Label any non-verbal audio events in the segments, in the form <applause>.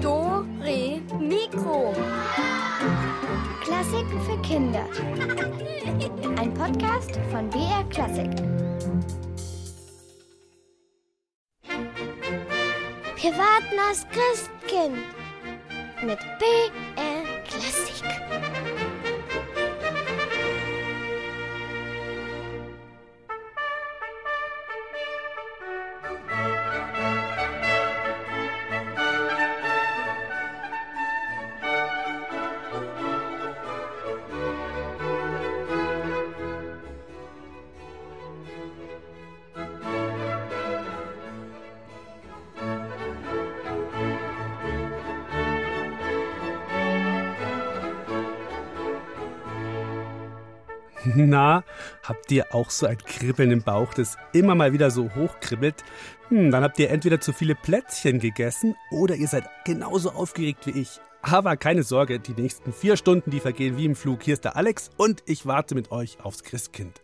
Do, Re, Mikro. Klassiken für Kinder. Ein Podcast von BR Klassik. Wir warten aufs Christkind mit BR habt ihr auch so ein Kribbeln im Bauch, das immer mal wieder so hochkribbelt? Hm, dann habt ihr entweder zu viele Plätzchen gegessen oder ihr seid genauso aufgeregt wie ich. Aber keine Sorge, die nächsten vier Stunden, die vergehen wie im Flug. Hier ist der Alex und ich warte mit euch aufs Christkind.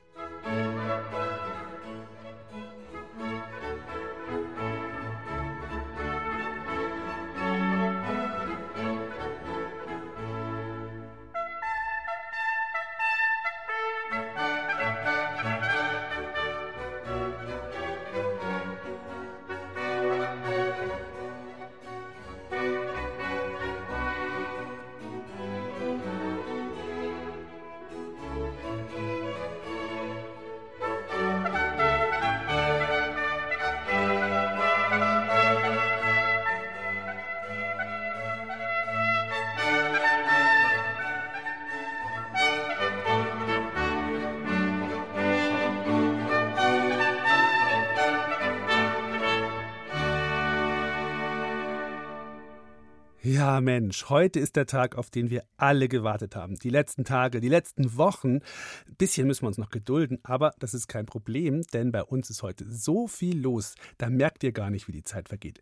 Ja, Mensch, heute ist der Tag, auf den wir alle gewartet haben. Die letzten Tage, die letzten Wochen. Ein bisschen müssen wir uns noch gedulden, aber das ist kein Problem, denn bei uns ist heute so viel los, da merkt ihr gar nicht, wie die Zeit vergeht.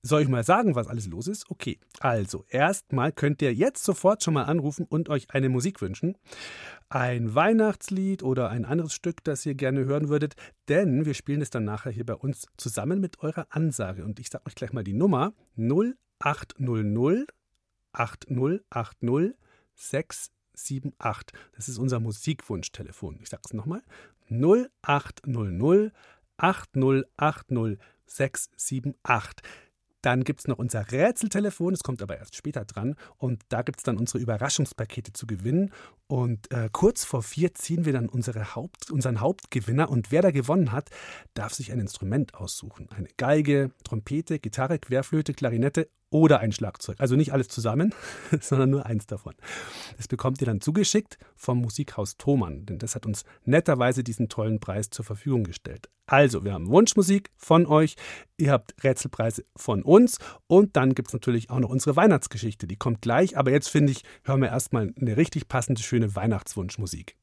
Soll ich mal sagen, was alles los ist? Okay, also erstmal könnt ihr jetzt sofort schon mal anrufen und euch eine Musik wünschen. Ein Weihnachtslied oder ein anderes Stück, das ihr gerne hören würdet, denn wir spielen es dann nachher hier bei uns zusammen mit eurer Ansage. Und ich sage euch gleich mal die Nummer 0800 8080 678. Das ist unser Musikwunschtelefon. Ich sage es nochmal. 0800 8080 678. Dann gibt es noch unser Rätseltelefon, es kommt aber erst später dran. Und da gibt es dann unsere Überraschungspakete zu gewinnen. Und äh, kurz vor vier ziehen wir dann unsere Haupt, unseren Hauptgewinner. Und wer da gewonnen hat, darf sich ein Instrument aussuchen. Eine Geige, Trompete, Gitarre, Querflöte, Klarinette oder ein Schlagzeug. Also nicht alles zusammen, <laughs> sondern nur eins davon. Das bekommt ihr dann zugeschickt vom Musikhaus Thomann, denn das hat uns netterweise diesen tollen Preis zur Verfügung gestellt. Also, wir haben Wunschmusik von euch, ihr habt Rätselpreise von uns und dann gibt es natürlich auch noch unsere Weihnachtsgeschichte. Die kommt gleich, aber jetzt finde ich, hören wir erstmal eine richtig passende, schöne Weihnachtswunschmusik.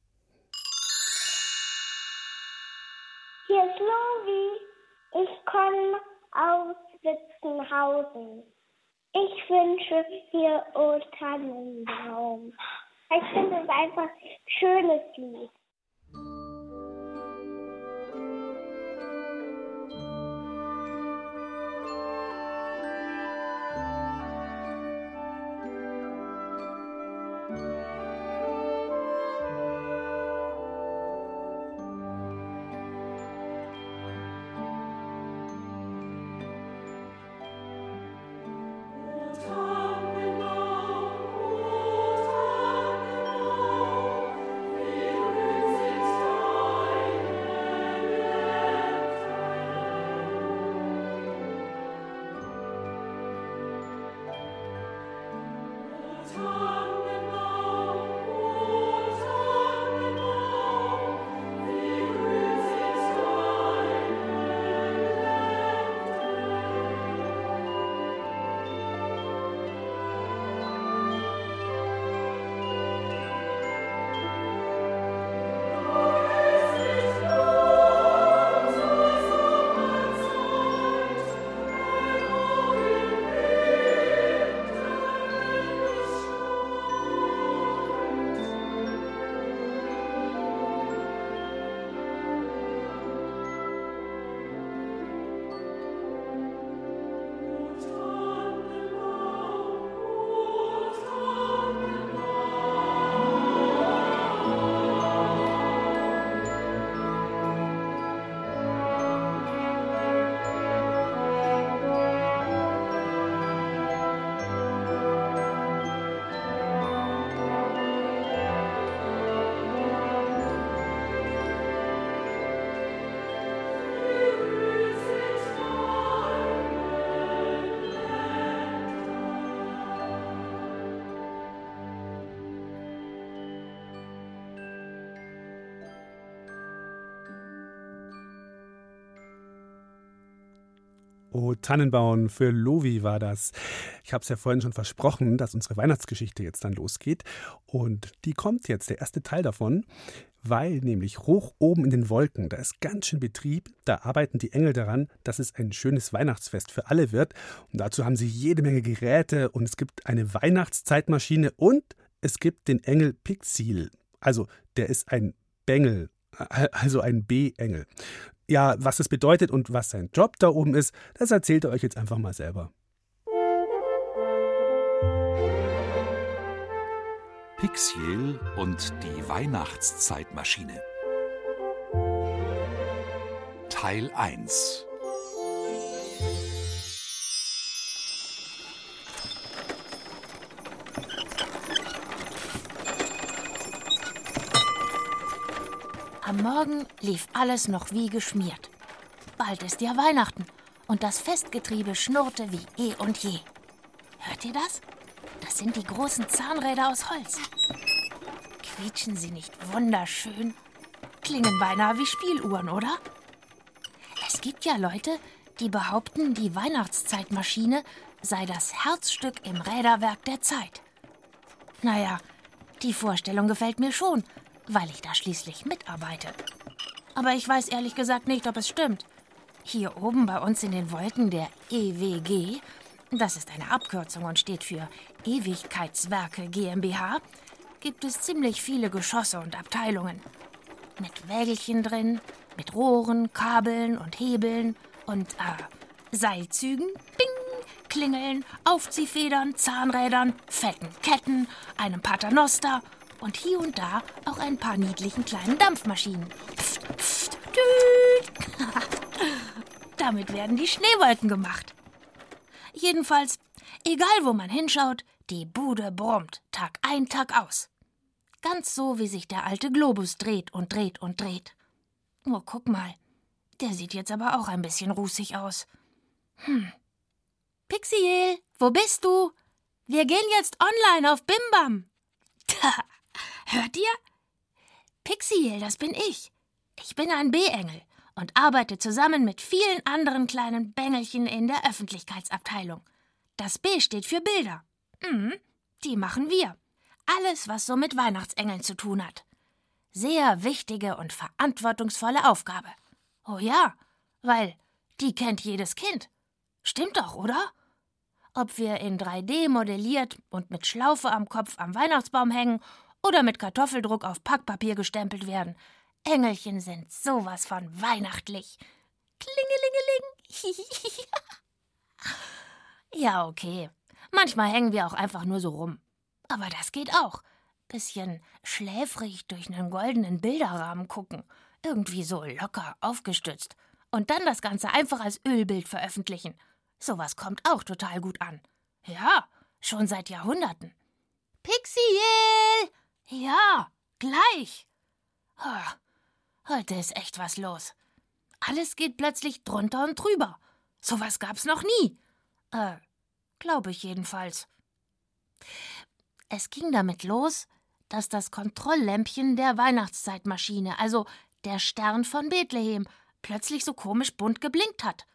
Hier ist Lovi. Ich komme aus Witzenhausen. Ich wünsche hier O Tannenbaum. Ich finde es einfach ein schönes Lied. O Tannenbaum für Lovi war das. Ich habe es ja vorhin schon versprochen, dass unsere Weihnachtsgeschichte jetzt dann losgeht. Und die kommt jetzt, der erste Teil davon, weil nämlich hoch oben in den Wolken, da ist ganz schön Betrieb, da arbeiten die Engel daran, dass es ein schönes Weihnachtsfest für alle wird. Und dazu haben sie jede Menge Geräte und es gibt eine Weihnachtszeitmaschine und es gibt den Engel Pixil. Also der ist ein Bengel, also ein B-Engel. Ja, was das bedeutet und was sein Job da oben ist, das erzählt er euch jetzt einfach mal selber. Pixiel und die Weihnachtszeitmaschine. Teil 1 Am Morgen lief alles noch wie geschmiert. Bald ist ja Weihnachten und das Festgetriebe schnurrte wie eh und je. Hört ihr das? Das sind die großen Zahnräder aus Holz. Quietschen sie nicht wunderschön? Klingen beinahe wie Spieluhren, oder? Es gibt ja Leute, die behaupten, die Weihnachtszeitmaschine sei das Herzstück im Räderwerk der Zeit. Naja, die Vorstellung gefällt mir schon, weil ich da schließlich mitarbeite. Aber ich weiß ehrlich gesagt nicht, ob es stimmt. Hier oben bei uns in den Wolken der EWG, das ist eine Abkürzung und steht für Ewigkeitswerke GmbH, gibt es ziemlich viele Geschosse und Abteilungen. Mit Wägelchen drin, mit Rohren, Kabeln und Hebeln und äh, Seilzügen, Ding, Klingeln, Aufziehfedern, Zahnrädern, fetten Ketten, einem Paternoster und hier und da auch ein paar niedlichen kleinen Dampfmaschinen. Pft, pft. <laughs> Damit werden die Schneewolken gemacht. Jedenfalls, egal wo man hinschaut, die Bude brummt, Tag ein, Tag aus. Ganz so, wie sich der alte Globus dreht und dreht und dreht. Oh, guck mal. Der sieht jetzt aber auch ein bisschen rußig aus. Hm. Pixiel, wo bist du? Wir gehen jetzt online auf Bimbam. <laughs> Hört ihr? Pixiel, das bin ich. Ich bin ein B-Engel und arbeite zusammen mit vielen anderen kleinen Bengelchen in der Öffentlichkeitsabteilung. Das B steht für Bilder. Mhm, die machen wir. Alles, was so mit Weihnachtsengeln zu tun hat. Sehr wichtige und verantwortungsvolle Aufgabe. Oh ja, weil die kennt jedes Kind. Stimmt doch, oder? Ob wir in 3D modelliert und mit Schlaufe am Kopf am Weihnachtsbaum hängen oder mit Kartoffeldruck auf Packpapier gestempelt werden. Engelchen sind sowas von weihnachtlich. Klingelingeling. <laughs> ja, okay. Manchmal hängen wir auch einfach nur so rum. Aber das geht auch. Bisschen schläfrig durch einen goldenen Bilderrahmen gucken. Irgendwie so locker aufgestützt. Und dann das Ganze einfach als Ölbild veröffentlichen. Sowas kommt auch total gut an. Ja, schon seit Jahrhunderten. Pixiel! Ja, gleich. Oh, heute ist echt was los. Alles geht plötzlich drunter und drüber. Sowas gab's noch nie. Äh, glaube ich jedenfalls. Es ging damit los, dass das Kontrolllämpchen der Weihnachtszeitmaschine, also der Stern von Bethlehem, plötzlich so komisch bunt geblinkt hat.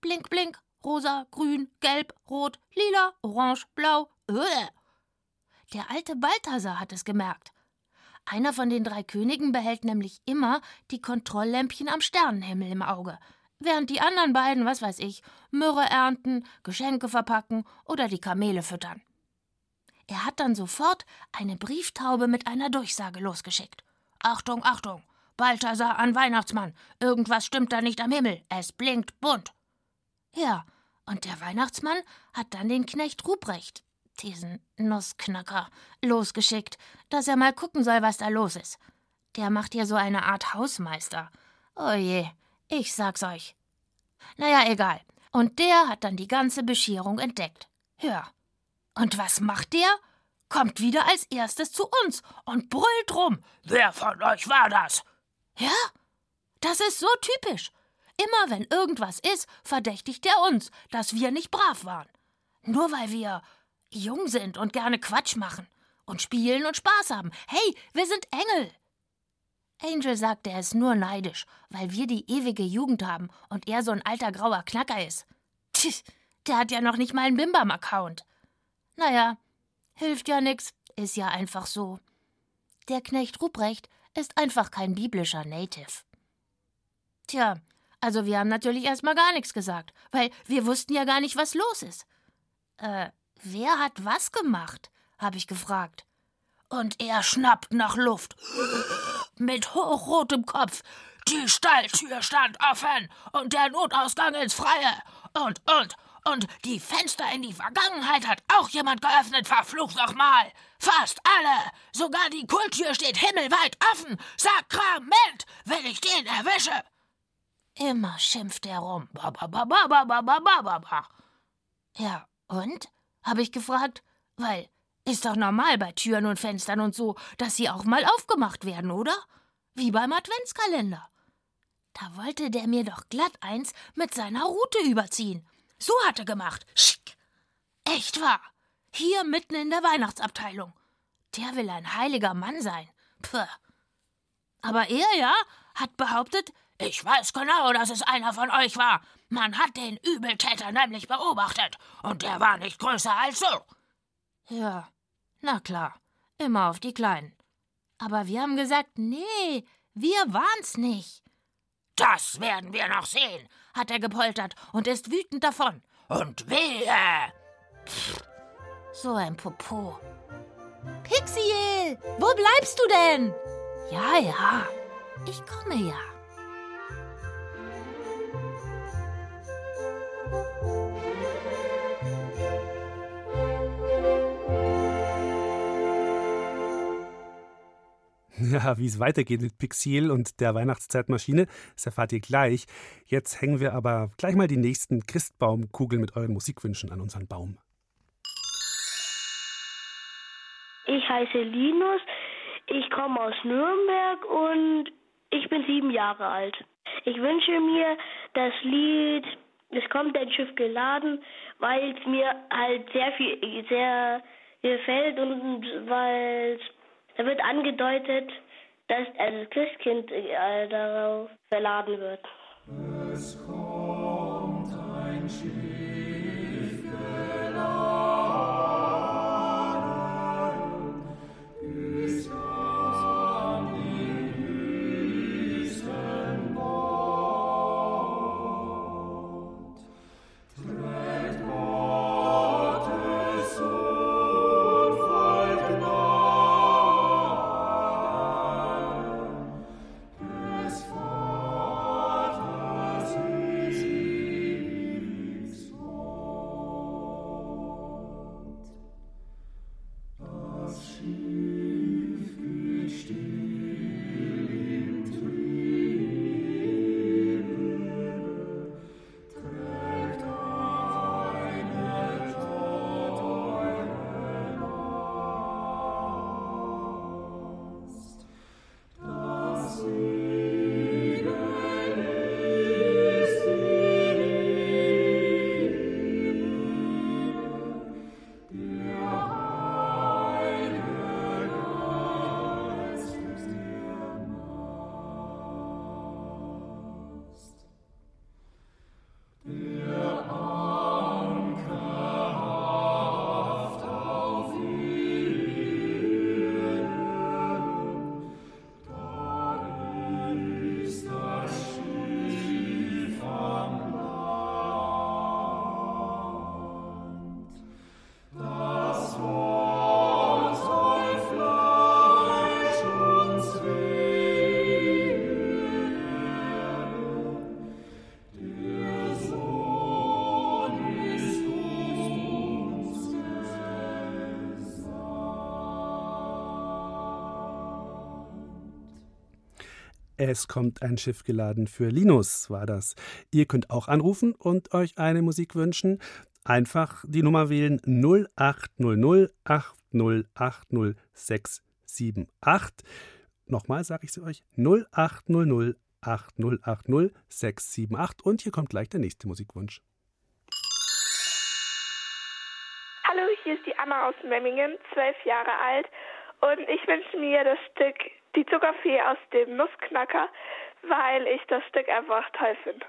Blink, blink, rosa, grün, gelb, rot, lila, orange, blau. Uah. Der alte Balthasar hat es gemerkt. Einer von den drei Königen behält nämlich immer die Kontrolllämpchen am Sternenhimmel im Auge, während die anderen beiden, was weiß ich, Myrrhe ernten, Geschenke verpacken oder die Kamele füttern. Er hat dann sofort eine Brieftaube mit einer Durchsage losgeschickt. Achtung, Achtung! Balthasar an Weihnachtsmann! Irgendwas stimmt da nicht am Himmel! Es blinkt bunt! Ja, und der Weihnachtsmann hat dann den Knecht Ruprecht, diesen Nussknacker, losgeschickt, dass er mal gucken soll, was da los ist. Der macht ja so eine Art Hausmeister. Oh je, ich sag's euch. Naja, egal. Und der hat dann die ganze Bescherung entdeckt. Hör. Und was macht der? Kommt wieder als erstes zu uns und brüllt rum. Wer von euch war das? Ja? Das ist so typisch. Immer wenn irgendwas ist, verdächtigt er uns, dass wir nicht brav waren. Nur weil wir jung sind und gerne Quatsch machen und spielen und Spaß haben. Hey, wir sind Engel. Angel sagt, er ist nur neidisch, weil wir die ewige Jugend haben und er so ein alter grauer Knacker ist. Tch, der hat ja noch nicht mal einen Bimbam-Account. Naja, hilft ja nix, ist ja einfach so. Der Knecht Ruprecht ist einfach kein biblischer Native. Tja, also wir haben natürlich erstmal gar nichts gesagt, weil wir wussten ja gar nicht, was los ist. Äh, wer hat was gemacht? habe ich gefragt. Und er schnappt nach Luft. Mit hochrotem Kopf. Die Stalltür stand offen und der Notausgang ins Freie. Und, und, und die Fenster in die Vergangenheit hat auch jemand geöffnet, verflucht nochmal. Fast alle. Sogar die Kulttür steht himmelweit offen. Sakrament, wenn ich den erwische. Immer schimpft er rum. Ja, und? Habe ich gefragt. Weil ist doch normal bei Türen und Fenstern und so, dass sie auch mal aufgemacht werden, oder? Wie beim Adventskalender. Da wollte der mir doch glatt eins mit seiner Rute überziehen. So hat er gemacht. Schick. Echt wahr. Hier mitten in der Weihnachtsabteilung. Der will ein heiliger Mann sein. Puh. Aber er, ja, hat behauptet, ich weiß genau, dass es einer von euch war. Man hat den Übeltäter nämlich beobachtet, und der war nicht größer als so. Ja, na klar, immer auf die Kleinen. Aber wir haben gesagt, nee, wir waren's nicht. Das werden wir noch sehen, hat er gepoltert und ist wütend davon. Und wehe! Pff, so ein Popo. Pixiel, wo bleibst du denn? Ja, ja, ich komme ja. <laughs> Ja, wie es weitergeht mit Pixiel und der Weihnachtszeitmaschine, das erfahrt ihr gleich. Jetzt hängen wir aber gleich mal die nächsten Christbaumkugeln mit euren Musikwünschen an unseren Baum. Ich heiße Linus, ich komme aus Nürnberg und ich bin sieben Jahre alt. Ich wünsche mir das Lied Es kommt ein Schiff geladen, weil es mir halt sehr viel, sehr gefällt und weil es da wird angedeutet, dass das Christkind äh, darauf verladen wird. Es kommt ein Schiff Es kommt ein Schiff geladen für Linus, war das. Ihr könnt auch anrufen und euch eine Musik wünschen. Einfach die Nummer wählen 0800 8080 678. Nochmal sage ich sie euch 0800 8080 678 und hier kommt gleich der nächste Musikwunsch. Hallo, hier ist die Anna aus Memmingen, zwölf Jahre alt und ich wünsche mir das Stück die Zuckerfee aus dem Nussknacker, weil ich das Stück einfach toll finde.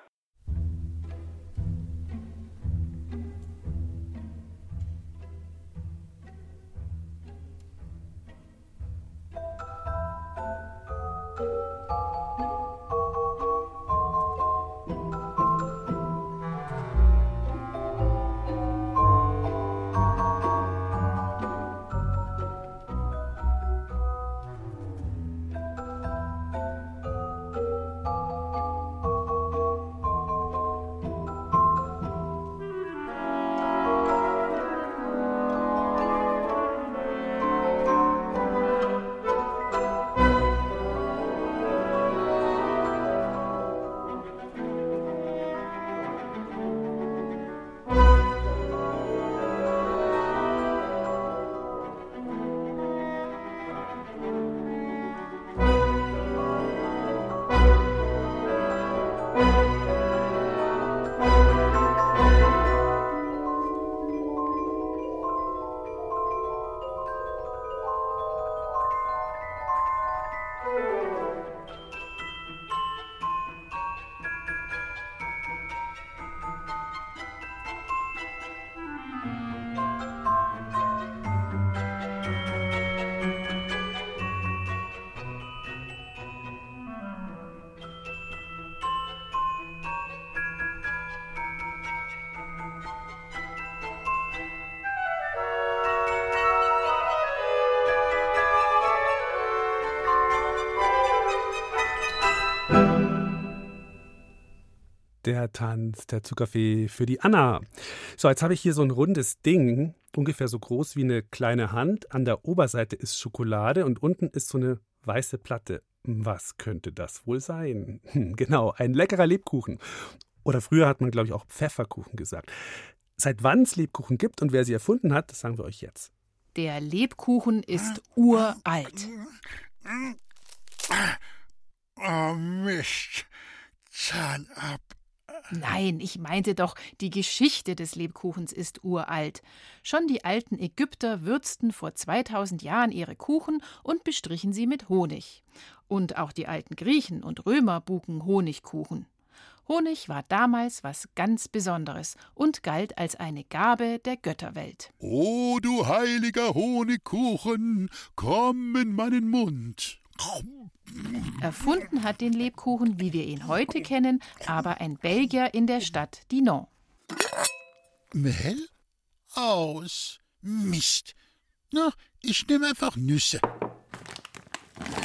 Der Tanz der Zuckerfee für die Anna. So, jetzt habe ich hier so ein rundes Ding, ungefähr so groß wie eine kleine Hand. An der Oberseite ist Schokolade und unten ist so eine weiße Platte. Was könnte das wohl sein? Hm, genau, ein leckerer Lebkuchen. Oder früher hat man, glaube ich, auch Pfefferkuchen gesagt. Seit wann es Lebkuchen gibt und wer sie erfunden hat, das sagen wir euch jetzt. Der Lebkuchen ist uralt. Oh Mist, Zahn ab. Nein, ich meinte doch, die Geschichte des Lebkuchens ist uralt. Schon die alten Ägypter würzten vor 2000 Jahren ihre Kuchen und bestrichen sie mit Honig. Und auch die alten Griechen und Römer buken Honigkuchen. Honig war damals was ganz Besonderes und galt als eine Gabe der Götterwelt. O du heiliger Honigkuchen, komm in meinen Mund. Erfunden hat den Lebkuchen, wie wir ihn heute kennen, aber ein Belgier in der Stadt Dinan. Mehl? Aus. Mist. Na, ich nehme einfach Nüsse.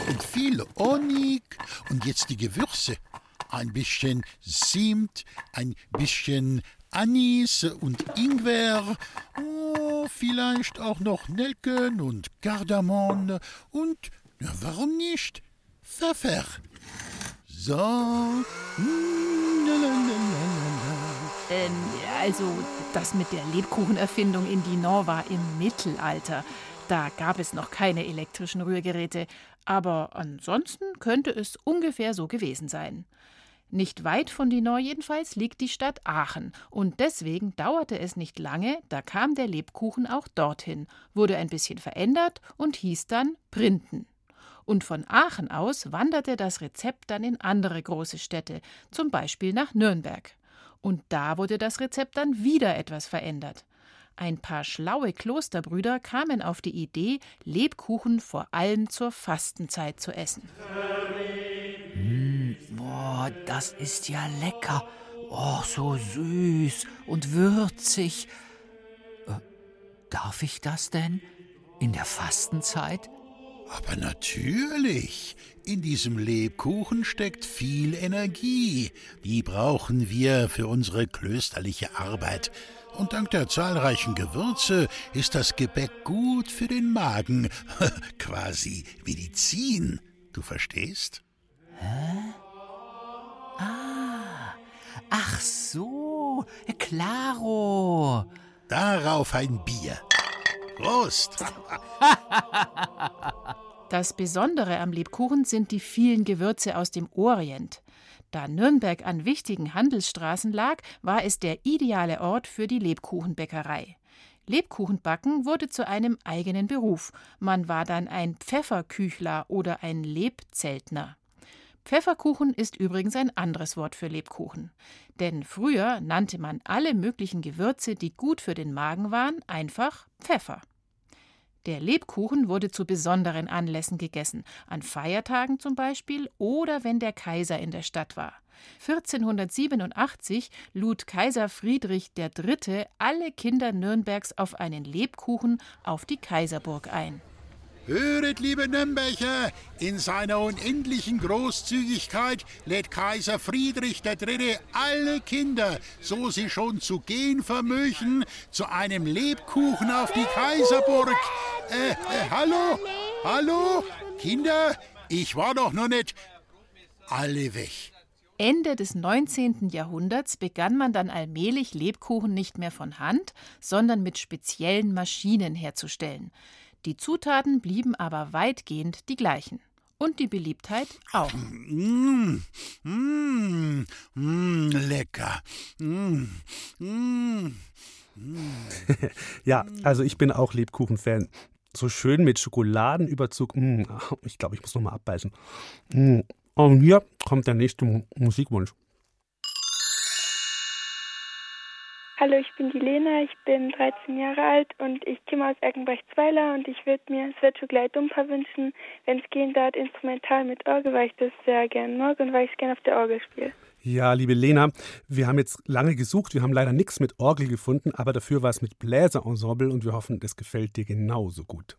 Und viel Honig und jetzt die Gewürze. Ein bisschen Zimt, ein bisschen Anis und Ingwer, oh, vielleicht auch noch Nelken und Kardamom und, ja, warum nicht, Pfeffer. So. Ähm, also, das mit der Lebkuchenerfindung in Dinan war im Mittelalter. Da gab es noch keine elektrischen Rührgeräte, aber ansonsten könnte es ungefähr so gewesen sein. Nicht weit von Dinan jedenfalls liegt die Stadt Aachen, und deswegen dauerte es nicht lange, da kam der Lebkuchen auch dorthin, wurde ein bisschen verändert und hieß dann Printen. Und von Aachen aus wanderte das Rezept dann in andere große Städte, zum Beispiel nach Nürnberg. Und da wurde das Rezept dann wieder etwas verändert. Ein paar schlaue Klosterbrüder kamen auf die Idee, Lebkuchen vor allem zur Fastenzeit zu essen. Mmh, oh, das ist ja lecker. Oh, so süß und würzig. Äh, darf ich das denn? In der Fastenzeit? Aber natürlich. In diesem Lebkuchen steckt viel Energie. Die brauchen wir für unsere klösterliche Arbeit. Und dank der zahlreichen Gewürze ist das Gebäck gut für den Magen. <laughs> Quasi Medizin. Du verstehst? Hä? Ah, ach so, claro. Darauf ein Bier. Prost! <laughs> Das Besondere am Lebkuchen sind die vielen Gewürze aus dem Orient. Da Nürnberg an wichtigen Handelsstraßen lag, war es der ideale Ort für die Lebkuchenbäckerei. Lebkuchenbacken wurde zu einem eigenen Beruf. Man war dann ein Pfefferküchler oder ein Lebzeltner. Pfefferkuchen ist übrigens ein anderes Wort für Lebkuchen. Denn früher nannte man alle möglichen Gewürze, die gut für den Magen waren, einfach Pfeffer. Der Lebkuchen wurde zu besonderen Anlässen gegessen, an Feiertagen zum Beispiel oder wenn der Kaiser in der Stadt war. 1487 lud Kaiser Friedrich III. alle Kinder Nürnbergs auf einen Lebkuchen auf die Kaiserburg ein. Höret, liebe Nürnberger, in seiner unendlichen Großzügigkeit lädt Kaiser Friedrich III. alle Kinder, so sie schon zu gehen vermögen, zu einem Lebkuchen auf die Kaiserburg. Äh, äh, hallo? Hallo? Kinder, ich war doch noch nicht alle weg. Ende des 19. Jahrhunderts begann man dann allmählich Lebkuchen nicht mehr von Hand, sondern mit speziellen Maschinen herzustellen. Die Zutaten blieben aber weitgehend die gleichen. Und die Beliebtheit auch. Mmh, mmh, mmh, lecker. Mmh, <laughs> ja, also ich bin auch Lebkuchen-Fan. So schön mit Schokoladenüberzug. Mm, ich glaube, ich muss noch mal abbeißen. Mm. Und hier kommt der nächste Musikwunsch. Hallo, ich bin die Lena, ich bin 13 Jahre alt und ich komme aus Erkenbrecht-Zweiler und ich würde mir Svetto Gleit Dumper wünschen, wenn es gehen darf, instrumental mit Orgel, weil ich das sehr gern mag und weil ich es gerne auf der Orgel spiele. Ja, liebe Lena, wir haben jetzt lange gesucht, wir haben leider nichts mit Orgel gefunden, aber dafür war es mit Bläserensemble und wir hoffen, das gefällt dir genauso gut.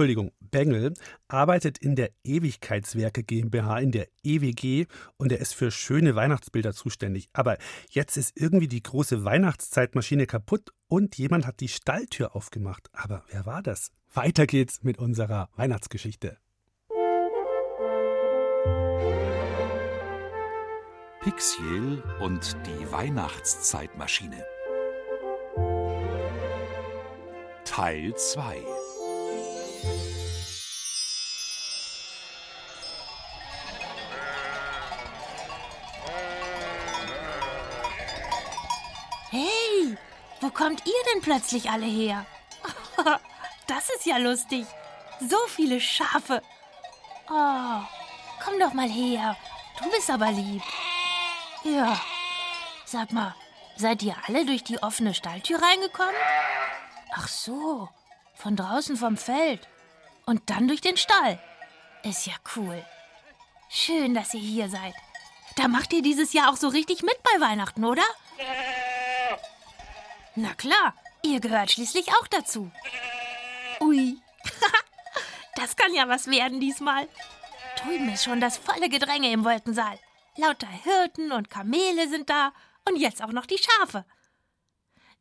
Entschuldigung, Bengel, arbeitet in der Ewigkeitswerke GmbH, in der EWG, und er ist für schöne Weihnachtsbilder zuständig. Aber jetzt ist irgendwie die große Weihnachtszeitmaschine kaputt und jemand hat die Stalltür aufgemacht. Aber wer war das? Weiter geht's mit unserer Weihnachtsgeschichte. Pixiel und die Weihnachtszeitmaschine. Teil 2 Hey, wo kommt ihr denn plötzlich alle her? <laughs> Das ist ja lustig. So viele Schafe. Oh, komm doch mal her. Du bist aber lieb. Ja. Sag mal, seid ihr alle durch die offene Stalltür reingekommen? Ach so, von draußen vom Feld. Und dann durch den Stall. Ist ja cool. Schön, dass ihr hier seid. Da macht ihr dieses Jahr auch so richtig mit bei Weihnachten, oder? Na klar, ihr gehört schließlich auch dazu. Ui, <laughs> das kann ja was werden diesmal. Drüben ist schon das volle Gedränge im Wolkensaal. Lauter Hirten und Kamele sind da und jetzt auch noch die Schafe.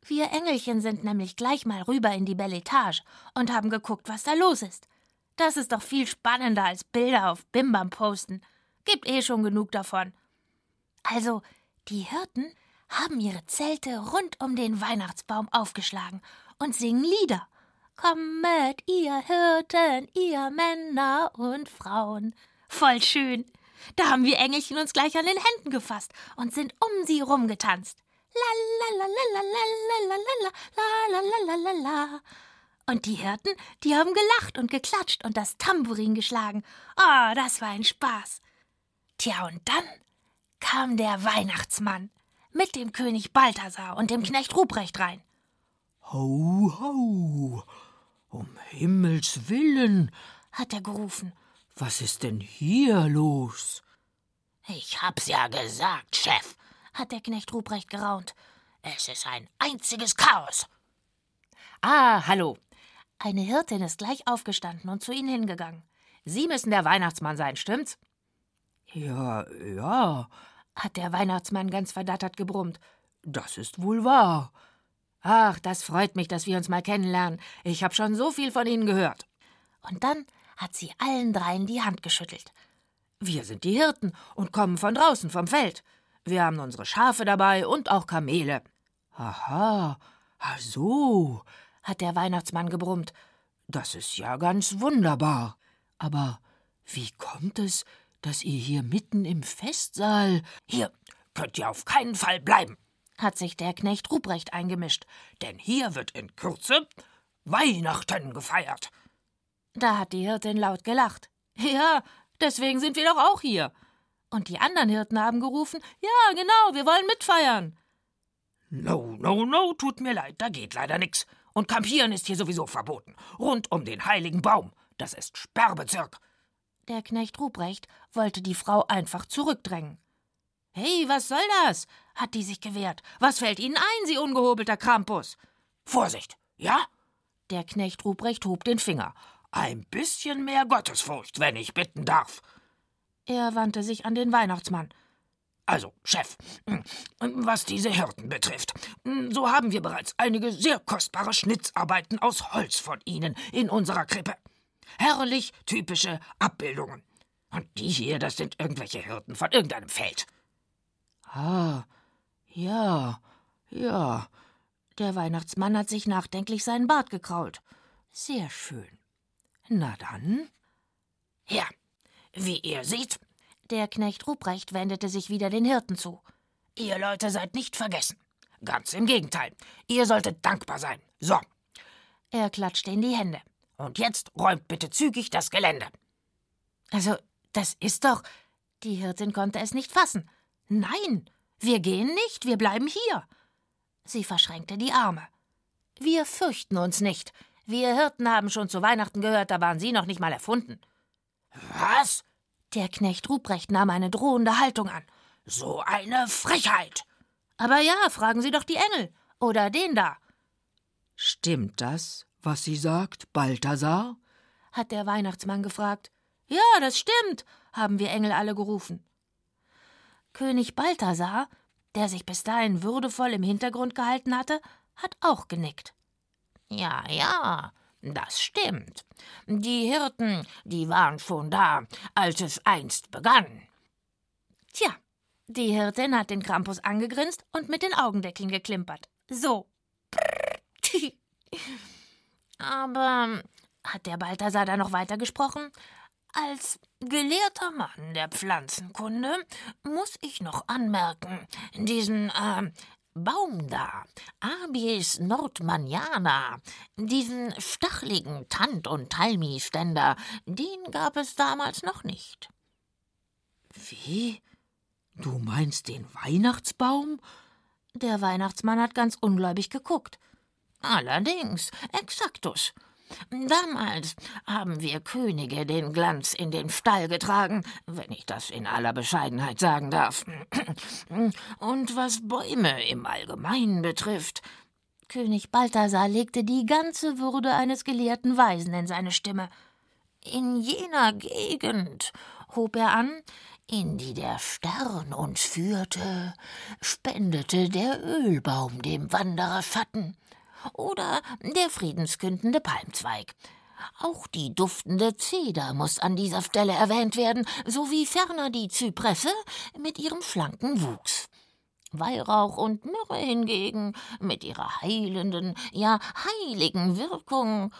Wir Engelchen sind nämlich gleich mal rüber in die Belletage und haben geguckt, was da los ist. Das ist doch viel spannender als Bilder auf Bimbam posten. Gibt eh schon genug davon. Also, die Hirten haben ihre Zelte rund um den Weihnachtsbaum aufgeschlagen und singen Lieder. Kommet, ihr Hirten, ihr Männer und Frauen. Voll schön. Da haben wir Engelchen uns gleich an den Händen gefasst und sind um sie rumgetanzt. Und die Hirten, die haben gelacht und geklatscht und das Tambourin geschlagen. Oh, das war ein Spaß. Tja, und dann kam der Weihnachtsmann mit dem König Balthasar und dem Knecht Ruprecht rein. Ho, ho, Um Himmels willen! hat er gerufen. Was ist denn hier los? Ich hab's ja gesagt, Chef, hat der Knecht Ruprecht geraunt. Es ist ein einziges Chaos. Ah, hallo. Eine Hirtin ist gleich aufgestanden und zu Ihnen hingegangen. Sie müssen der Weihnachtsmann sein, stimmt's? Ja, ja, hat der Weihnachtsmann ganz verdattert gebrummt. Das ist wohl wahr. Ach, das freut mich, dass wir uns mal kennenlernen. Ich habe schon so viel von Ihnen gehört. Und dann hat sie allen dreien die Hand geschüttelt. Wir sind die Hirten und kommen von draußen vom Feld. Wir haben unsere Schafe dabei und auch Kamele. Aha, ach so, hat der Weihnachtsmann gebrummt. Das ist ja ganz wunderbar. Aber wie kommt es, dass ihr hier mitten im Festsaal. Hier könnt ihr auf keinen Fall bleiben, hat sich der Knecht Ruprecht eingemischt. Denn hier wird in Kürze Weihnachten gefeiert. Da hat die Hirtin laut gelacht. Ja, deswegen sind wir doch auch hier. Und die anderen Hirten haben gerufen: Ja, genau, wir wollen mitfeiern. No, no, no, tut mir leid, da geht leider nix. Und Kampieren ist hier sowieso verboten. Rund um den heiligen Baum. Das ist Sperrbezirk. Der Knecht Ruprecht wollte die Frau einfach zurückdrängen. Hey, was soll das? hat die sich gewehrt. Was fällt Ihnen ein, Sie ungehobelter Krampus? Vorsicht, ja? Der Knecht Ruprecht hob den Finger. Ein bisschen mehr Gottesfurcht, wenn ich bitten darf. Er wandte sich an den Weihnachtsmann. Also, Chef, was diese Hirten betrifft, so haben wir bereits einige sehr kostbare Schnitzarbeiten aus Holz von Ihnen in unserer Krippe. Herrlich typische Abbildungen. Und die hier, das sind irgendwelche Hirten von irgendeinem Feld. Ah, ja, ja. Der Weihnachtsmann hat sich nachdenklich seinen Bart gekrault. Sehr schön. Na dann. Ja, wie ihr seht. Der Knecht Ruprecht wendete sich wieder den Hirten zu. Ihr Leute seid nicht vergessen. Ganz im Gegenteil. Ihr solltet dankbar sein. So. Er klatschte in die Hände. Und jetzt räumt bitte zügig das Gelände. Also, das ist doch. Die Hirtin konnte es nicht fassen. Nein, wir gehen nicht, wir bleiben hier. Sie verschränkte die Arme. Wir fürchten uns nicht. Wir Hirten haben schon zu Weihnachten gehört, da waren Sie noch nicht mal erfunden. Was? Der Knecht Ruprecht nahm eine drohende Haltung an. So eine Frechheit! Aber ja, fragen Sie doch die Engel. Oder den da. Stimmt das, was sie sagt, Balthasar? hat der Weihnachtsmann gefragt. Ja, das stimmt, haben wir Engel alle gerufen. König Balthasar, der sich bis dahin würdevoll im Hintergrund gehalten hatte, hat auch genickt. Ja, ja, das stimmt. Die Hirten, die waren schon da, als es einst begann. Tja, die Hirtin hat den Krampus angegrinst und mit den Augendeckeln geklimpert. So. <laughs> Aber hat der Balthasar da noch weitergesprochen? Als gelehrter Mann der Pflanzenkunde muss ich noch anmerken, diesen äh, Baum da, Abies nordmanniana, diesen stachligen Tant- und Talmi-Ständer, den gab es damals noch nicht. Wie? Du meinst den Weihnachtsbaum? Der Weihnachtsmann hat ganz ungläubig geguckt. Allerdings, exaktus. Damals haben wir Könige den Glanz in den Stall getragen, wenn ich das in aller Bescheidenheit sagen darf. <clears throat> Und was Bäume im Allgemeinen betrifft, König Balthasar legte die ganze Würde eines gelehrten Weisen in seine Stimme. In jener Gegend, hob er an, in die der Stern uns führte, spendete der Ölbaum dem Wanderer Schatten oder der friedenskündende Palmzweig. Auch die duftende Zeder muss an dieser Stelle erwähnt werden, sowie ferner die Zypresse mit ihrem schlanken Wuchs. Weihrauch und Myrrhe hingegen mit ihrer heilenden, ja heiligen Wirkung.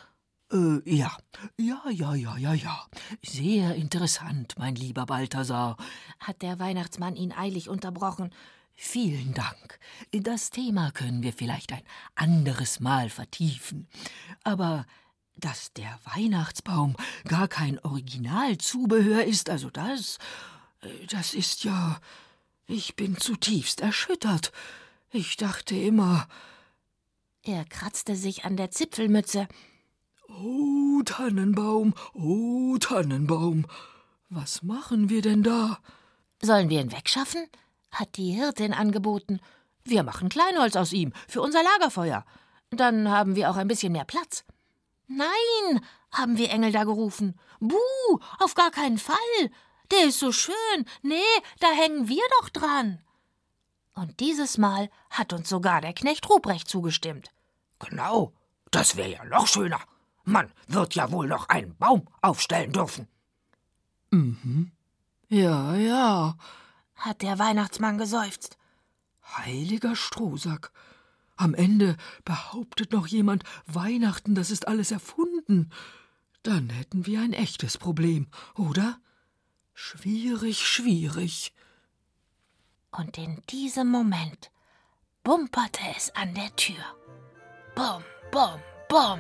Äh, ja, ja, ja, ja, ja, ja. Sehr interessant, mein lieber Balthasar, hat der Weihnachtsmann ihn eilig unterbrochen. Vielen Dank. Das Thema können wir vielleicht ein anderes Mal vertiefen. Aber dass der Weihnachtsbaum gar kein Originalzubehör ist, also das, das ist ja. Ich bin zutiefst erschüttert. Ich dachte immer. Er kratzte sich an der Zipfelmütze. Oh, Tannenbaum, oh, Tannenbaum. Was machen wir denn da? Sollen wir ihn wegschaffen? Hat die Hirtin angeboten. Wir machen Kleinholz aus ihm für unser Lagerfeuer. Dann haben wir auch ein bisschen mehr Platz. Nein, haben wir Engel da gerufen. Buh, auf gar keinen Fall. Der ist so schön. Nee, da hängen wir doch dran. Und dieses Mal hat uns sogar der Knecht Ruprecht zugestimmt. Genau, das wäre ja noch schöner. Man wird ja wohl noch einen Baum aufstellen dürfen. Mhm. Ja, ja, hat der Weihnachtsmann geseufzt. Heiliger Strohsack. Am Ende behauptet noch jemand, Weihnachten, das ist alles erfunden. Dann hätten wir ein echtes Problem, oder? Schwierig, schwierig. Und in diesem Moment bumperte es an der Tür. Bum, bum, bum.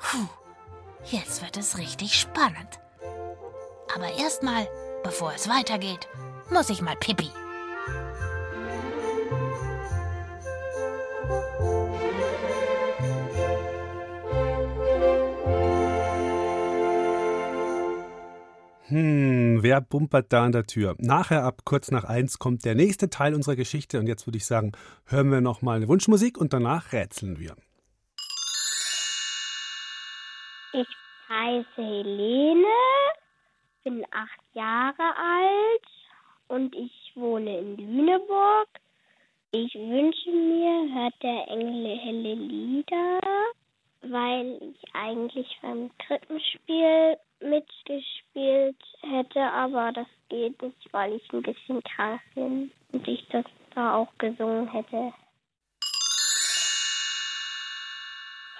Puh, jetzt wird es richtig spannend. Aber erstmal, bevor es weitergeht, muss ich mal Pippi. Hm, wer bumpert da an der Tür? Nachher ab kurz nach eins kommt der nächste Teil unserer Geschichte und jetzt würde ich sagen, hören wir noch mal eine Wunschmusik und danach rätseln wir. Ich heiße Helene, bin acht Jahre alt und ich wohne in Lüneburg. Ich wünsche mir, hört der Engel helle Lieder, weil ich eigentlich beim Krippenspiel mitgespielt hätte, aber das geht nicht, weil ich ein bisschen krank bin und ich das da auch gesungen hätte.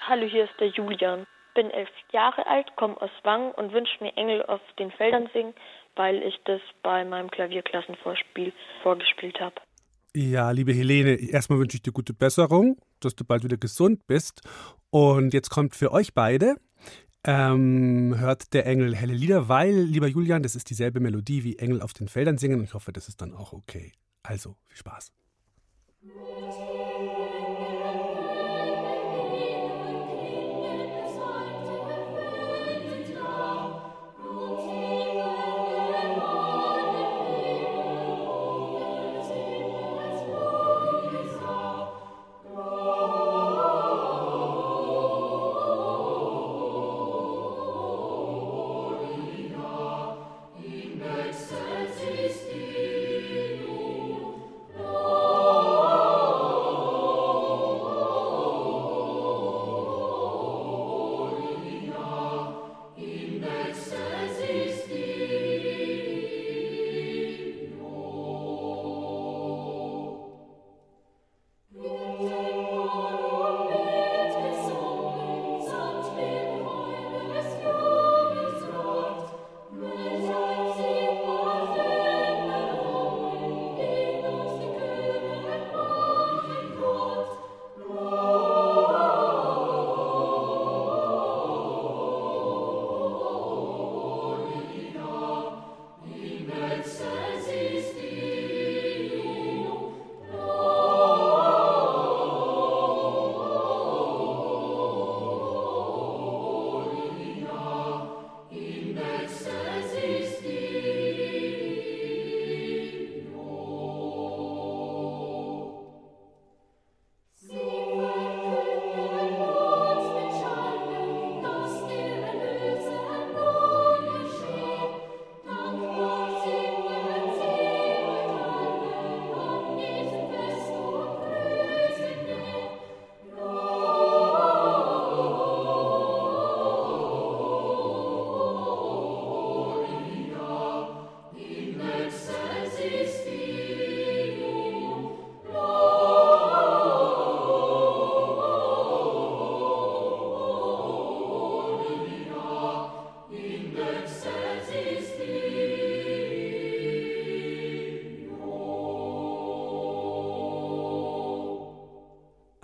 Hallo, hier ist der Julian. Bin elf Jahre alt, komme aus Wangen und wünsche mir Engel auf den Feldern singen, weil ich das bei meinem Klavierklassenvorspiel vorgespielt habe. Ja, liebe Helene, erstmal wünsche ich dir gute Besserung, dass du bald wieder gesund bist. Und jetzt kommt für euch beide, ähm, hört der Engel helle Lieder, weil, lieber Julian, das ist dieselbe Melodie wie Engel auf den Feldern singen. Und ich hoffe, das ist dann auch okay. Also, viel Spaß.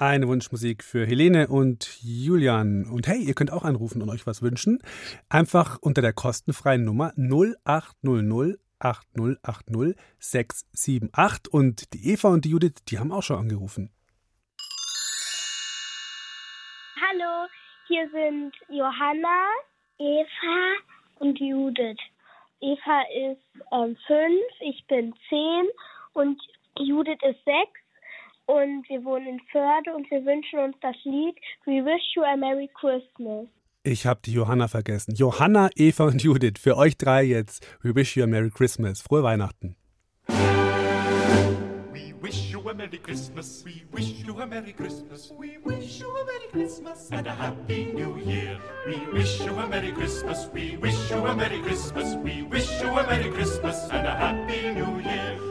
Eine Wunschmusik für Helene und Julian. Und hey, ihr könnt auch anrufen und euch was wünschen. Einfach unter der kostenfreien Nummer 0800 8080 678. Und die Eva und die Judith, die haben auch schon angerufen. Hallo, hier sind Johanna, Eva und Judith. Eva ist ähm, ich bin zehn und Judith ist sechs und wir wohnen in Förde und wir wünschen uns das Lied We Wish You a Merry Christmas. Ich habe die Johanna vergessen. Johanna, Eva und Judith, für euch drei jetzt We Wish You a Merry Christmas. Frohe Weihnachten. We wish you a Merry Christmas. We wish you a Merry Christmas. We wish you a Merry Christmas and a Happy New Year. We wish you a Merry Christmas. We wish you a Merry Christmas. We wish you a Merry Christmas and a Happy New Year.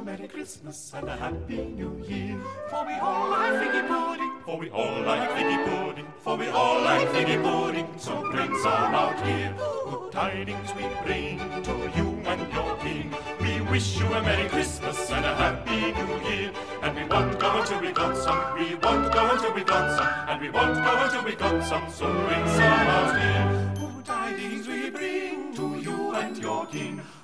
a Merry Christmas and a Happy New Year. For we all like figgy pudding, for we all like figgy pudding, for we all like figgy pudding. So bring some out here. Good tidings we bring to you and your king. We wish you a Merry Christmas and a Happy New Year. And we won't go until we got some. We won't go until we got some. And we won't go until we got some. So bring some out here. Good tidings we bring to you and your king.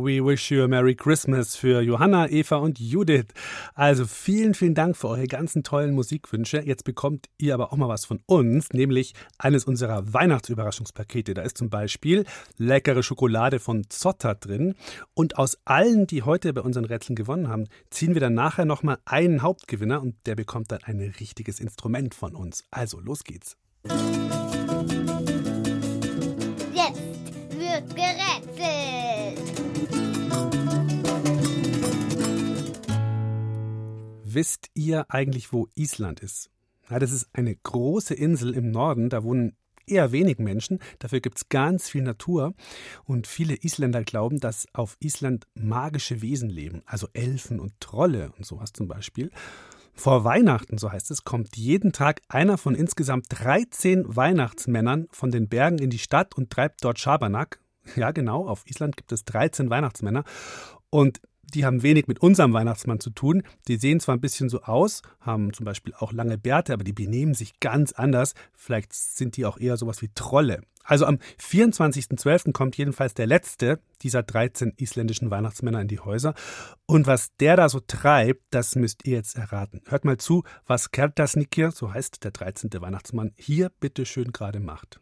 We wish you a Merry Christmas für Johanna, Eva und Judith. Also vielen, vielen Dank für eure ganzen tollen Musikwünsche. Jetzt bekommt ihr aber auch mal was von uns, nämlich eines unserer Weihnachtsüberraschungspakete. Da ist zum Beispiel leckere Schokolade von Zotter drin. Und aus allen, die heute bei unseren Rätseln gewonnen haben, ziehen wir dann nachher nochmal einen Hauptgewinner und der bekommt dann ein richtiges Instrument von uns. Also los geht's. Jetzt Wisst ihr eigentlich, wo Island ist? Ja, das ist eine große Insel im Norden, da wohnen eher wenig Menschen, dafür gibt es ganz viel Natur und viele Isländer glauben, dass auf Island magische Wesen leben, also Elfen und Trolle und sowas zum Beispiel. Vor Weihnachten, so heißt es, kommt jeden Tag einer von insgesamt 13 Weihnachtsmännern von den Bergen in die Stadt und treibt dort Schabernack. Ja, genau, auf Island gibt es 13 Weihnachtsmänner. Und die haben wenig mit unserem Weihnachtsmann zu tun. Die sehen zwar ein bisschen so aus, haben zum Beispiel auch lange Bärte, aber die benehmen sich ganz anders. Vielleicht sind die auch eher sowas wie Trolle. Also am 24.12. kommt jedenfalls der letzte dieser 13 isländischen Weihnachtsmänner in die Häuser. Und was der da so treibt, das müsst ihr jetzt erraten. Hört mal zu, was Kertasnikir, so heißt der 13. Weihnachtsmann, hier bitte schön gerade macht.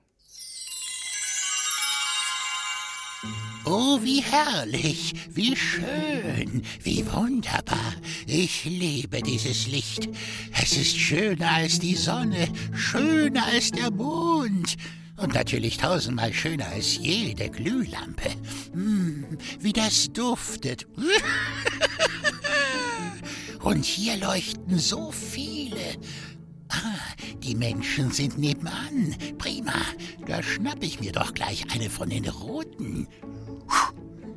Oh, wie herrlich, wie schön, wie wunderbar. Ich liebe dieses Licht. Es ist schöner als die Sonne, schöner als der Mond. Und natürlich tausendmal schöner als jede Glühlampe. Hm, wie das duftet. <laughs> Und hier leuchten so viele. Ah, die Menschen sind nebenan. Prima. Da schnapp ich mir doch gleich eine von den roten.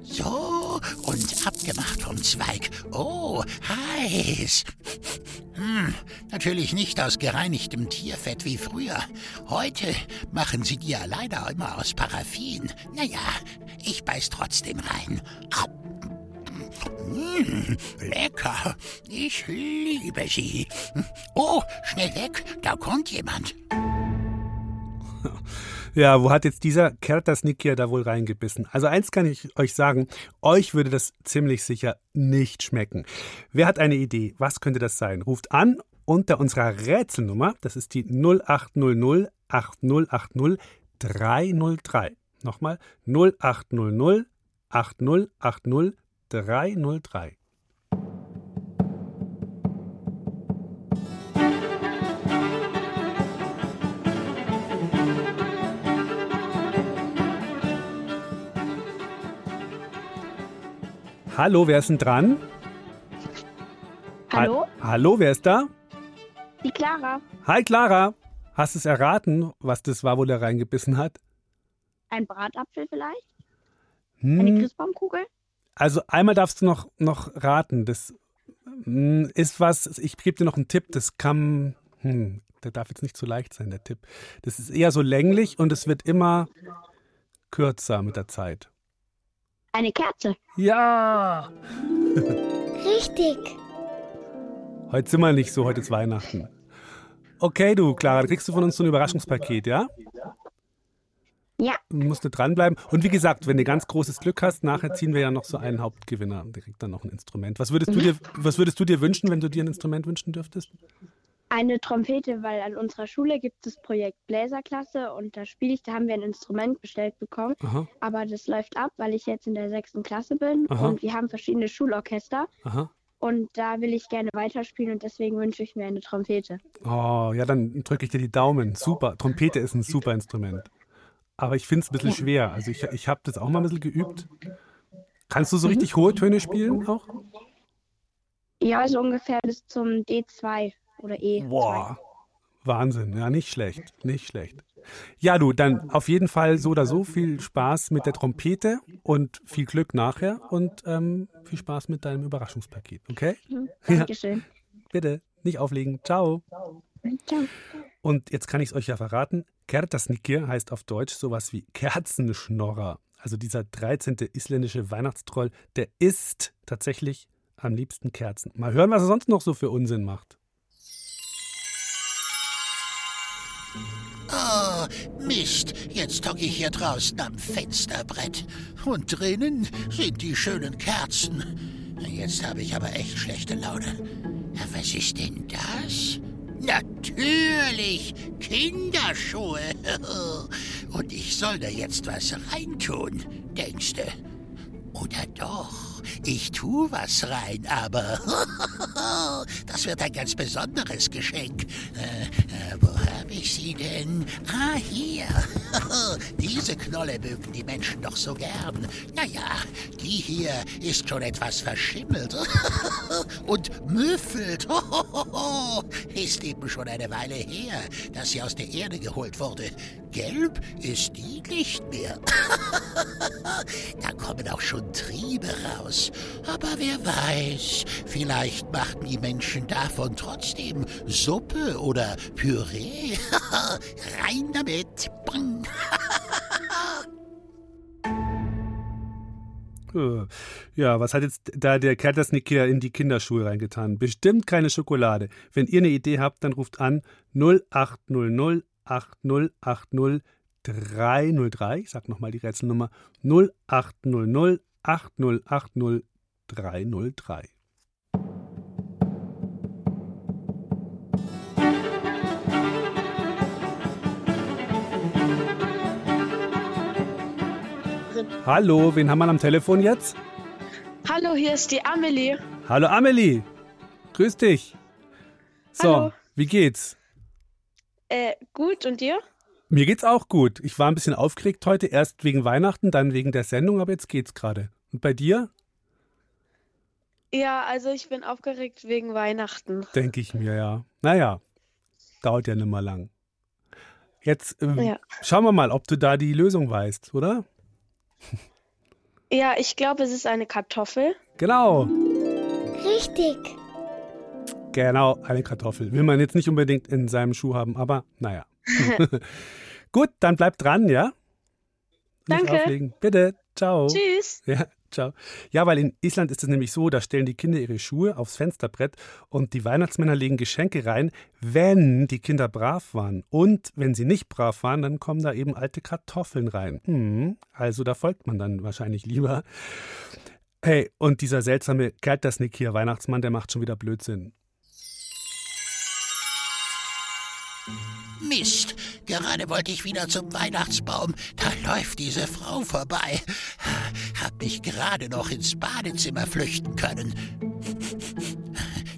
So, und abgemacht vom Zweig. Oh, heiß. Hm, natürlich nicht aus gereinigtem Tierfett wie früher. Heute machen sie die ja leider immer aus Paraffin. Naja, ich beiß trotzdem rein. Mmh, lecker. Ich liebe sie. Oh, schnell weg, da kommt jemand. Ja, wo hat jetzt dieser Kertasnikir da wohl reingebissen? Also eins kann ich euch sagen, euch würde das ziemlich sicher nicht schmecken. Wer hat eine Idee? Was könnte das sein? Ruft an unter unserer Rätselnummer, das ist die 0800 8080 303. Nochmal 0800 8080 303. Hallo, wer ist denn dran? Hallo? Ha Hallo, wer ist da? Die Clara. Hi Clara. Hast du es erraten, was das war, wo der reingebissen hat? Ein Bratapfel vielleicht? Hm. Eine Christbaumkugel? Also einmal darfst du noch, noch raten. Das hm, ist was, ich gebe dir noch einen Tipp, das kann, hm, der darf jetzt nicht zu leicht sein, der Tipp. Das ist eher so länglich und es wird immer kürzer mit der Zeit. Eine Kerze. Ja! <laughs> Richtig. Heute sind wir nicht so, heute ist Weihnachten. Okay, du, Clara, kriegst du von uns so ein Überraschungspaket, ja? Ja. Du musst nicht dranbleiben. Und wie gesagt, wenn du ganz großes Glück hast, nachher ziehen wir ja noch so einen Hauptgewinner. Der kriegt dann noch ein Instrument. Was würdest, du dir, was würdest du dir wünschen, wenn du dir ein Instrument wünschen dürftest? Eine Trompete, weil an unserer Schule gibt es das Projekt Bläserklasse und da spiele ich, da haben wir ein Instrument bestellt bekommen. Aha. Aber das läuft ab, weil ich jetzt in der sechsten Klasse bin Aha. und wir haben verschiedene Schulorchester Aha. und da will ich gerne weiterspielen und deswegen wünsche ich mir eine Trompete. Oh, ja, dann drücke ich dir die Daumen. Super. Trompete ist ein super Instrument. Aber ich finde es ein bisschen Ja. schwer. Also ich, ich habe das auch mal ein bisschen geübt. Kannst du so richtig hohe Töne spielen auch? Ja, so ungefähr bis zum D2 oder E. Boah. Wahnsinn. Ja, nicht schlecht. Nicht schlecht. Ja, du, dann auf jeden Fall so oder so viel Spaß mit der Trompete und viel Glück nachher und ähm, viel Spaß mit deinem Überraschungspaket, okay? Mhm, Ja. Dankeschön. Bitte, nicht auflegen. Ciao. Ciao. Und jetzt kann ich es euch ja verraten. Kertasnikir heißt auf Deutsch sowas wie Kerzenschnorrer. Also dieser 13. isländische Weihnachtstroll, der isst tatsächlich am liebsten Kerzen. Mal hören, was er sonst noch so für Unsinn macht. Oh, Mist, jetzt hocke ich hier draußen am Fensterbrett. Und drinnen sind die schönen Kerzen. Jetzt habe ich aber echt schlechte Laune. Was ist denn das? Natürlich, Kinderschuhe. <laughs> Und ich soll da jetzt was reintun, denkst du? Oder doch, ich tu was rein, aber <laughs> das wird ein ganz besonderes Geschenk. Äh, äh, wo habe ich sie denn? Ah, hier. <laughs> Diese Knolle mögen die Menschen doch so gern. Naja, die hier ist schon etwas verschimmelt <laughs> und müffelt. <laughs> Ist eben schon eine Weile her, dass sie aus der Erde geholt wurde. Gelb ist die nicht mehr. <laughs> da kommen auch schon Triebe raus. Aber wer weiß, vielleicht machten die Menschen davon trotzdem Suppe oder Püree. Rein damit. Bang. <laughs> Ja, was hat jetzt da der Kertasnikir in die Kinderschuhe reingetan? Bestimmt keine Schokolade. Wenn ihr eine Idee habt, dann ruft an 0800 8080 303. Ich sag nochmal die Rätselnummer 0800 8080 303. Hallo, wen haben wir am Telefon jetzt? Hallo, hier ist die Amelie. Hallo Amelie. Grüß dich. So, Hallo. wie geht's? Äh, gut, und dir? Mir geht's auch gut. Ich war ein bisschen aufgeregt heute, erst wegen Weihnachten, dann wegen der Sendung, aber jetzt geht's gerade. Und bei dir? Ja, also ich bin aufgeregt wegen Weihnachten. Denke ich mir, ja. Naja, dauert ja nicht mehr lang. Jetzt ähm, Ja. schauen wir mal, ob du da die Lösung weißt, oder? Ja, ich glaube, es ist eine Kartoffel. Genau, Richtig. genau, eine Kartoffel. Will man jetzt nicht unbedingt in seinem Schuh haben, aber naja. <laughs> Gut, dann bleib dran, ja? Nicht Danke. auflegen. Bitte, ciao. Tschüss. Ja, ciao. Ja, weil in Island ist es nämlich so, da stellen die Kinder ihre Schuhe aufs Fensterbrett und die Weihnachtsmänner legen Geschenke rein, wenn die Kinder brav waren. Und wenn sie nicht brav waren, dann kommen da eben alte Kartoffeln rein. Hm, also da folgt man dann wahrscheinlich lieber. Hey, und dieser seltsame Kertasnick hier, Weihnachtsmann, der macht schon wieder Blödsinn. Mist, gerade wollte ich wieder zum Weihnachtsbaum. Da läuft diese Frau vorbei. Hab mich gerade noch ins Badezimmer flüchten können.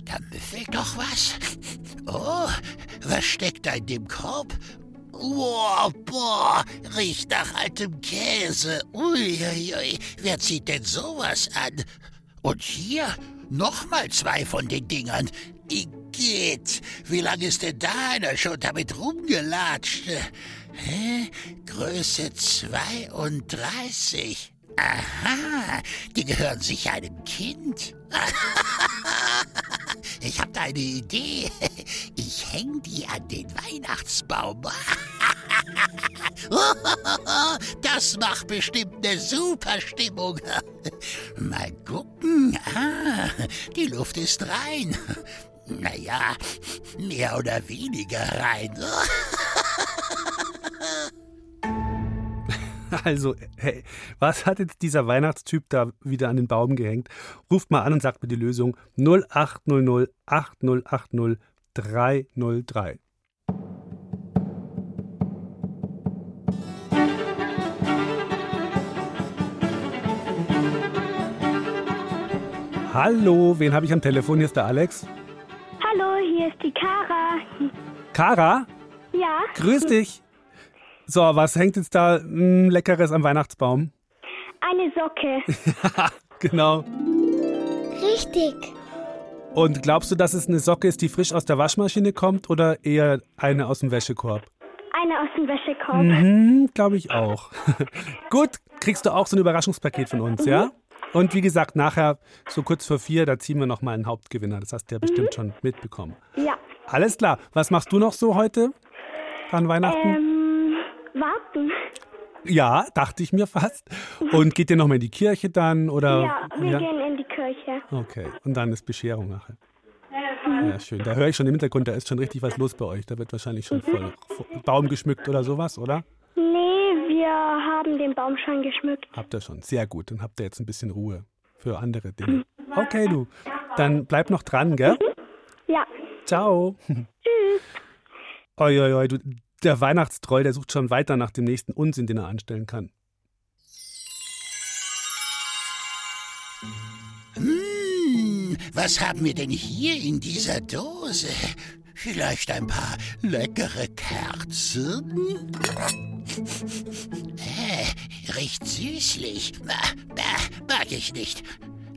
Da müffelt doch was. Oh, was steckt da in dem Korb? Oh, boah, riecht nach altem Käse. Uiuiui, wer zieht denn sowas an? Und hier nochmal zwei von den Dingern. Igitt, wie lange ist denn da einer schon damit rumgelatscht? Hä? Größe 32. Aha, die gehören sicher einem Kind. <laughs> Ich habe da eine Idee. Ich häng die an den Weihnachtsbaum. <laughs> Das macht bestimmt eine super Stimmung. Mal gucken. Ah, die Luft ist rein. Naja, mehr oder weniger rein. <laughs> Also, hey, was hat jetzt dieser Weihnachtstyp da wieder an den Baum gehängt? Ruft mal an und sagt mir die Lösung 0800 8080 303. Hallo, wen habe ich am Telefon? Hier ist der Alex. Hier ist die Kara. Kara, Ja? grüß dich. So, was hängt jetzt da mm, Leckeres am Weihnachtsbaum? Eine Socke. <laughs> Genau. Richtig. Und glaubst du, dass es eine Socke ist, die frisch aus der Waschmaschine kommt oder eher eine aus dem Wäschekorb? Eine aus dem Wäschekorb. Mhm, glaube ich auch. <laughs> Gut, kriegst du auch so ein Überraschungspaket von uns, ja? Und wie gesagt, nachher, so kurz vor vier, da ziehen wir nochmal einen Hauptgewinner. Das hast du ja bestimmt schon mitbekommen. Ja. Alles klar. Was machst du noch so heute an Weihnachten? Ähm, warten. Ja, dachte ich mir fast. Und geht ihr nochmal in die Kirche dann? Oder? ja, wir gehen in die Kirche. Okay, und dann ist Bescherung nachher. Mhm. Ja, schön. Da höre ich schon im Hintergrund, da ist schon richtig was los bei euch. Da wird wahrscheinlich schon voll voll Baum geschmückt oder sowas, oder? Wir haben den Baum schon geschmückt. Habt ihr schon. Sehr gut. Dann habt ihr jetzt ein bisschen Ruhe für andere Dinge. Okay, du. Dann bleib noch dran, gell? Ja. Ciao. Tschüss. Oi, oi, oi, du, der Weihnachtstroll, der sucht schon weiter nach dem nächsten Unsinn, den er anstellen kann. Hm, was haben wir denn hier in dieser Dose? Vielleicht ein paar leckere Kerzen? <laughs> Äh, riecht süßlich. Ah, ah, mag ich nicht.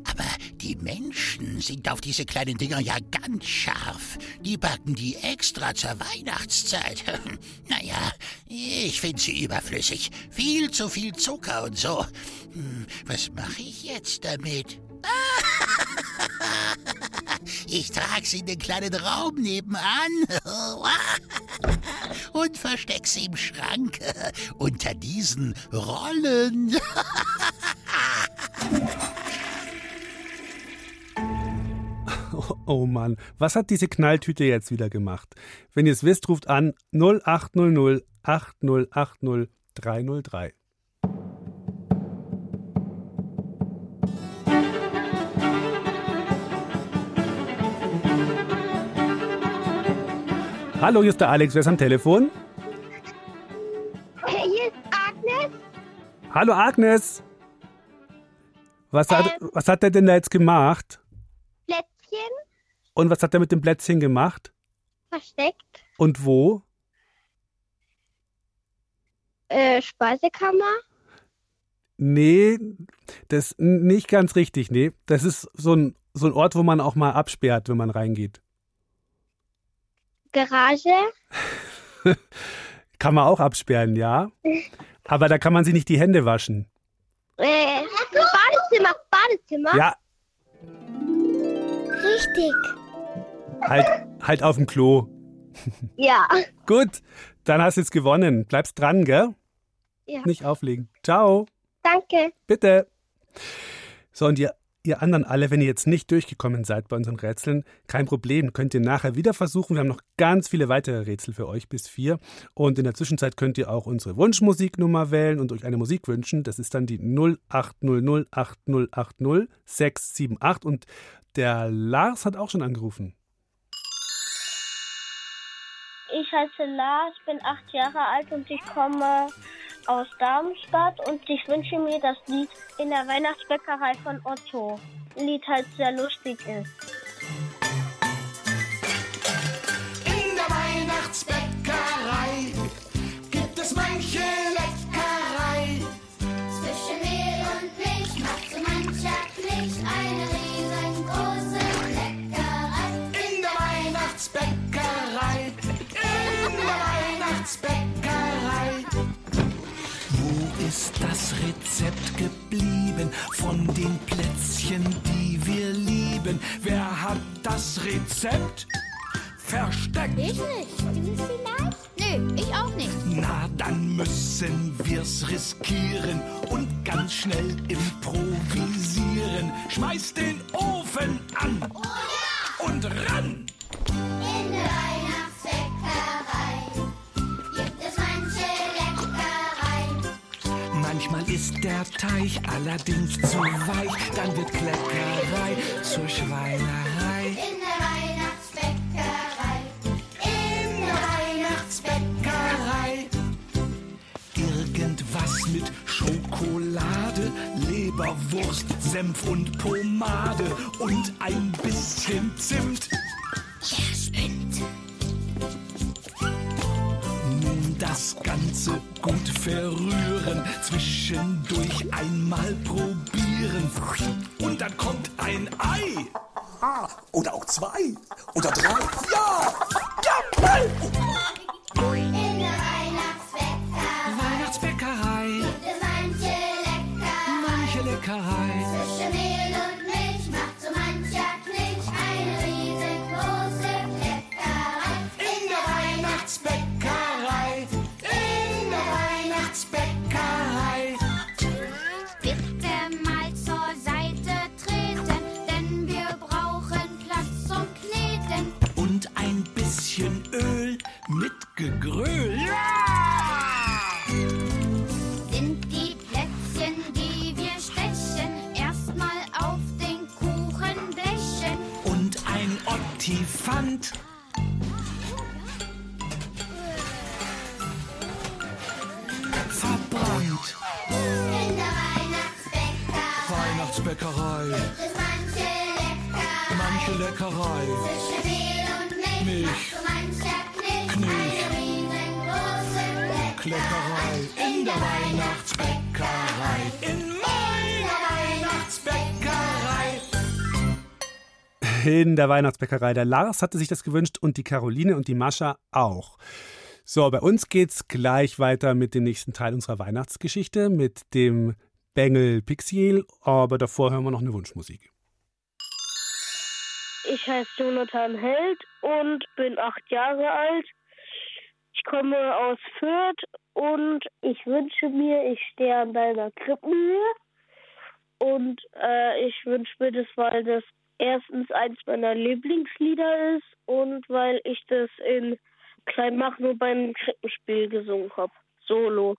Aber die Menschen sind auf diese kleinen Dinger ja ganz scharf. Die backen die extra zur Weihnachtszeit. <laughs> Naja, ich finde sie überflüssig. Viel zu viel Zucker und so. Hm, was mache ich jetzt damit? Ich trage sie in den kleinen Raum nebenan <laughs> und versteck sie im Schrank unter diesen Rollen. <laughs> Oh, oh Mann, was hat diese Knalltüte jetzt wieder gemacht? Wenn ihr es wisst, ruft an 0800 8080 303. Hallo, hier ist der Alex, wer ist am Telefon? Hier ist Agnes. Hallo Agnes. Was hat, was hat er denn da jetzt gemacht? Plätzchen Und was hat er mit dem Plätzchen gemacht? versteckt. Und wo? Äh, Speisekammer. Nee, das ist nicht ganz richtig, nee. Das ist so ein, so ein Ort, wo man auch mal absperrt, wenn man reingeht. Garage. <laughs> Kann man auch absperren, ja. Aber da kann man sich nicht die Hände waschen. Äh, Badezimmer. Badezimmer. Ja, Richtig. halt, halt auf dem Klo. <laughs> Ja. Gut, dann hast du jetzt gewonnen. Bleibst dran, gell? Ja. Nicht auflegen. Ciao. Danke. Bitte. So, und ihr, ihr anderen alle, wenn ihr jetzt nicht durchgekommen seid bei unseren Rätseln, kein Problem, könnt ihr nachher wieder versuchen. Wir haben noch ganz viele weitere Rätsel für euch bis vier. Und in der Zwischenzeit könnt ihr auch unsere Wunschmusiknummer wählen und euch eine Musik wünschen. Das ist dann die 0800 8080 678. Und der Lars hat auch schon angerufen. Ich heiße Lars, bin acht Jahre alt und ich komme aus Darmstadt und ich wünsche mir das Lied in der Weihnachtsbäckerei von Otto. Lied halt sehr lustig ist. In der Weihnachtsbäckerei gibt es manche Leckerei. Zwischen Mehl und Milch macht so mancher Pflicht eine riesengroße Leckerei. In der Weihnachtsbäckerei. In der Weihnachtsbäckerei. Das Rezept geblieben von den Plätzchen, die wir lieben. Wer hat das Rezept versteckt? Ich nicht. Du vielleicht? Nö, ich auch nicht. Na, dann müssen wir's riskieren und ganz schnell improvisieren. Schmeiß den Ofen an Oh ja! und ran! In der ist der Teig allerdings zu weich, dann wird Kleckerei zur Schweinerei. In der Weihnachtsbäckerei. In der Weihnachtsbäckerei. Irgendwas mit Schokolade, Leberwurst, Senf und Pomade und ein bisschen Zimt. Zwischendurch einmal probieren. Und dann kommt ein Ei. Oder auch zwei. Oder drei. Ja! Der Weihnachtsbäckerei. Der Lars hatte sich das gewünscht und die Caroline und die Mascha auch. So, bei uns geht's gleich weiter mit dem nächsten Teil unserer Weihnachtsgeschichte, mit dem Bengel Pixiel, aber davor hören wir noch eine Wunschmusik. Ich heiße Jonathan Held und bin acht Jahre alt. Ich komme aus Fürth und ich wünsche mir, ich stehe an deiner Krippenhöhe. Und äh, ich wünsche mir das, weil das erstens eins meiner Lieblingslieder ist und weil ich das in Kleinmachnow beim Krippenspiel gesungen habe. Solo.